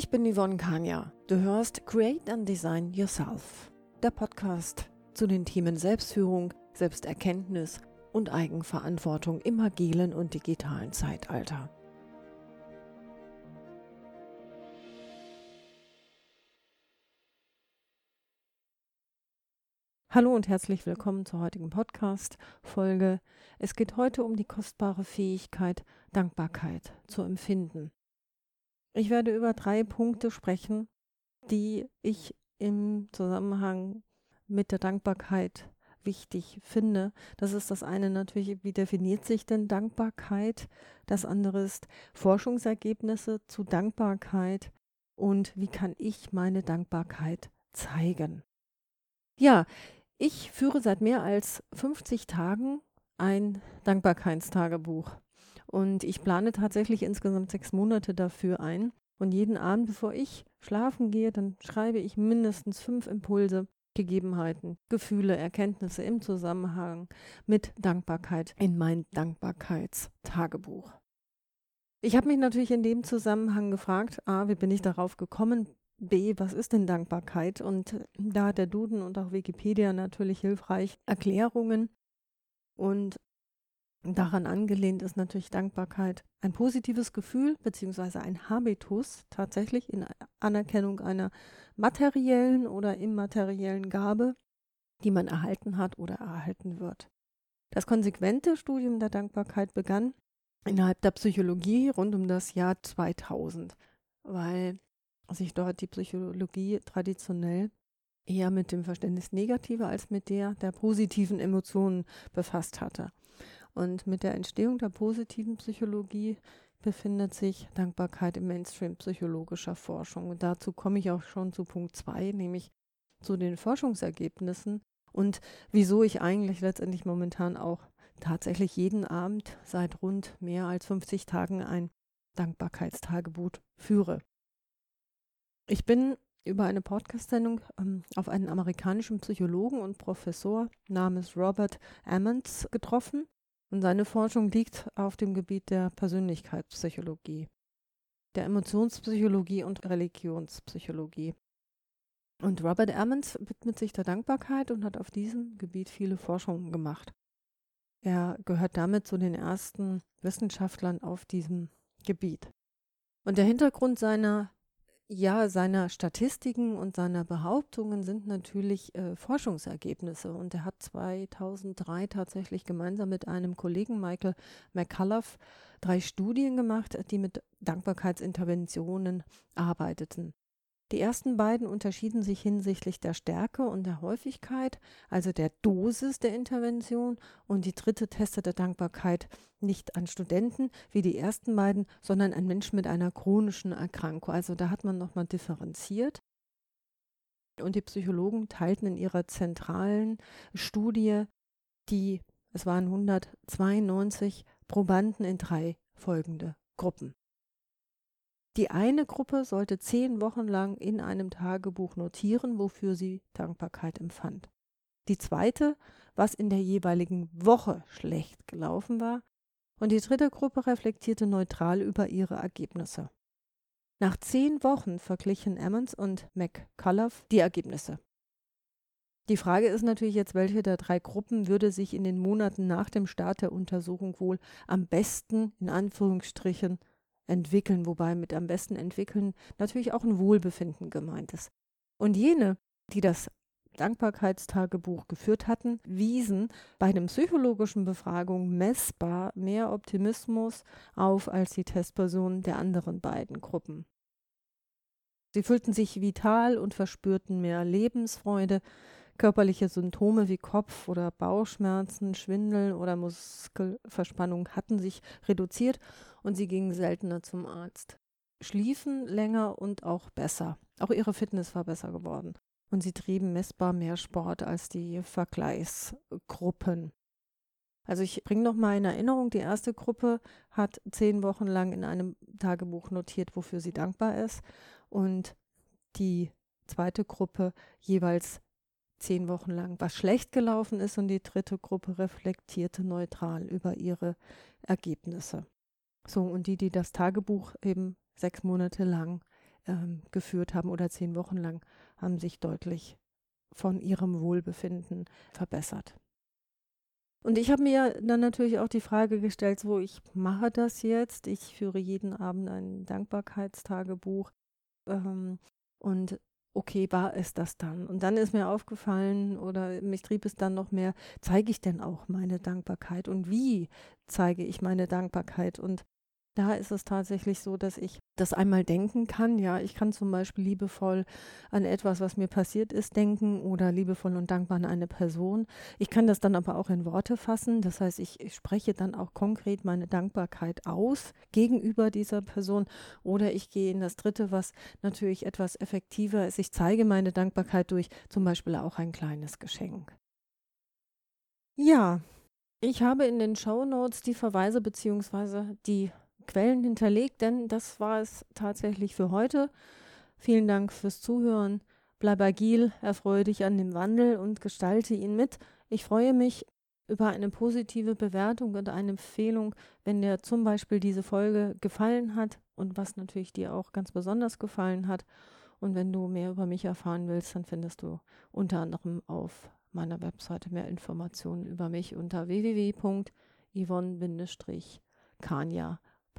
Ich bin Yvonne Kania. Du hörst Create and Design Yourself, der Podcast zu den Themen Selbstführung, Selbsterkenntnis und Eigenverantwortung im agilen und digitalen Zeitalter. Hallo und herzlich willkommen zur heutigen Podcast-Folge. Es geht heute um die kostbare Fähigkeit, Dankbarkeit zu empfinden. Ich werde über drei Punkte sprechen, die ich im Zusammenhang mit der Dankbarkeit wichtig finde. Das ist das eine natürlich, wie definiert sich denn Dankbarkeit? Das andere ist Forschungsergebnisse zu Dankbarkeit und wie kann ich meine Dankbarkeit zeigen? Ja, ich führe seit mehr als 50 Tagen ein Dankbarkeitstagebuch. Und ich plane tatsächlich insgesamt sechs Monate dafür ein. Und jeden Abend, bevor ich schlafen gehe, dann schreibe ich mindestens fünf Impulse, Gegebenheiten, Gefühle, Erkenntnisse im Zusammenhang mit Dankbarkeit in mein Dankbarkeitstagebuch. Ich habe mich natürlich in dem Zusammenhang gefragt, a, wie bin ich darauf gekommen, B, was ist denn Dankbarkeit? Und da hat der Duden und auch Wikipedia natürlich hilfreich Erklärungen. Und daran angelehnt ist natürlich Dankbarkeit ein positives Gefühl beziehungsweise ein Habitus tatsächlich in Anerkennung einer materiellen oder immateriellen Gabe, die man erhalten hat oder erhalten wird. Das konsequente Studium der Dankbarkeit begann innerhalb der Psychologie rund um das Jahr 2000, weil sich dort die Psychologie traditionell eher mit dem Verständnis negativer als mit der der positiven Emotionen befasst hatte. Und mit der Entstehung der positiven Psychologie befindet sich Dankbarkeit im Mainstream psychologischer Forschung. Und dazu komme ich auch schon zu Punkt 2, nämlich zu den Forschungsergebnissen und wieso ich eigentlich letztendlich momentan auch tatsächlich jeden Abend seit rund mehr als 50 Tagen ein Dankbarkeitstagebuch führe. Ich bin über eine Podcast-Sendung ähm, auf einen amerikanischen Psychologen und Professor namens Robert Ammons getroffen. Und seine Forschung liegt auf dem Gebiet der Persönlichkeitspsychologie, der Emotionspsychologie und Religionspsychologie. Und Robert Ammons widmet sich der Dankbarkeit und hat auf diesem Gebiet viele Forschungen gemacht. Er gehört damit zu den ersten Wissenschaftlern auf diesem Gebiet. Und der Hintergrund seiner ja, seiner Statistiken und seiner Behauptungen sind natürlich äh, Forschungsergebnisse. Und er hat 2003 tatsächlich gemeinsam mit einem Kollegen Michael McCullough drei Studien gemacht, die mit Dankbarkeitsinterventionen arbeiteten. Die ersten beiden unterschieden sich hinsichtlich der Stärke und der Häufigkeit, also der Dosis der Intervention, und die dritte testete Dankbarkeit nicht an Studenten wie die ersten beiden, sondern an Menschen mit einer chronischen Erkrankung. Also da hat man nochmal differenziert. Und die Psychologen teilten in ihrer zentralen Studie die, es waren 192 Probanden in drei folgende Gruppen. Die eine Gruppe sollte zehn Wochen lang in einem Tagebuch notieren, wofür sie Dankbarkeit empfand. Die zweite, was in der jeweiligen Woche schlecht gelaufen war. Und die dritte Gruppe reflektierte neutral über ihre Ergebnisse. Nach zehn Wochen verglichen Emmons und McCullough die Ergebnisse. Die Frage ist natürlich jetzt, welche der drei Gruppen würde sich in den Monaten nach dem Start der Untersuchung wohl am besten, in Anführungsstrichen, entwickeln, wobei mit am besten entwickeln natürlich auch ein Wohlbefinden gemeint ist. Und jene, die das Dankbarkeitstagebuch geführt hatten, wiesen bei den psychologischen Befragungen messbar mehr Optimismus auf als die Testpersonen der anderen beiden Gruppen. Sie fühlten sich vital und verspürten mehr Lebensfreude, Körperliche Symptome wie Kopf- oder Bauchschmerzen, Schwindel oder Muskelverspannung hatten sich reduziert und sie gingen seltener zum Arzt. Schliefen länger und auch besser. Auch ihre Fitness war besser geworden. Und sie trieben messbar mehr Sport als die Vergleichsgruppen. Also ich bringe noch mal in Erinnerung, die erste Gruppe hat zehn Wochen lang in einem Tagebuch notiert, wofür sie dankbar ist. Und die zweite Gruppe jeweils zehn Wochen lang, was schlecht gelaufen ist und die dritte Gruppe reflektierte neutral über ihre Ergebnisse. So, und die, die das Tagebuch eben sechs Monate lang ähm, geführt haben oder zehn Wochen lang, haben sich deutlich von ihrem Wohlbefinden verbessert. Und ich habe mir dann natürlich auch die Frage gestellt, so ich mache das jetzt, ich führe jeden Abend ein Dankbarkeitstagebuch ähm, und okay, war es das dann? Und dann ist mir aufgefallen oder mich trieb es dann noch mehr, zeige ich denn auch meine Dankbarkeit und wie zeige ich meine Dankbarkeit? Und da ist es tatsächlich so, dass ich das einmal denken kann. Ja, ich kann zum Beispiel liebevoll an etwas, was mir passiert ist, denken oder liebevoll und dankbar an eine Person. Ich kann das dann aber auch in Worte fassen. Das heißt, ich, ich spreche dann auch konkret meine Dankbarkeit aus gegenüber dieser Person. Oder ich gehe in das Dritte, was natürlich etwas effektiver ist. Ich zeige meine Dankbarkeit durch zum Beispiel auch ein kleines Geschenk. Ja, ich habe in den Show Notes die Verweise bzw. die Quellen hinterlegt, denn das war es tatsächlich für heute. Vielen Dank fürs Zuhören. Bleib agil, erfreue dich an dem Wandel und gestalte ihn mit. Ich freue mich über eine positive Bewertung und eine Empfehlung, wenn dir zum Beispiel diese Folge gefallen hat und was natürlich dir auch ganz besonders gefallen hat. Und wenn du mehr über mich erfahren willst, dann findest du unter anderem auf meiner Webseite mehr Informationen über mich unter www.yvonne-kania.de.